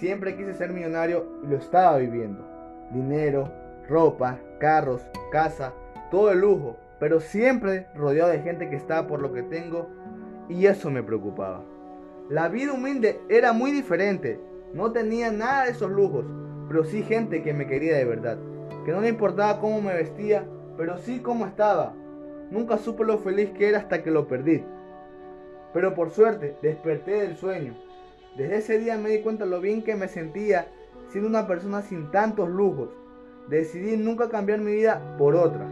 Siempre quise ser millonario y lo estaba viviendo. Dinero, ropa, carros, casa, todo el lujo, pero siempre rodeado de gente que estaba por lo que tengo y eso me preocupaba. La vida humilde era muy diferente, no tenía nada de esos lujos, pero sí gente que me quería de verdad, que no le importaba cómo me vestía, pero sí cómo estaba. Nunca supe lo feliz que era hasta que lo perdí. Pero por suerte desperté del sueño. Desde ese día me di cuenta lo bien que me sentía siendo una persona sin tantos lujos. Decidí nunca cambiar mi vida por otra.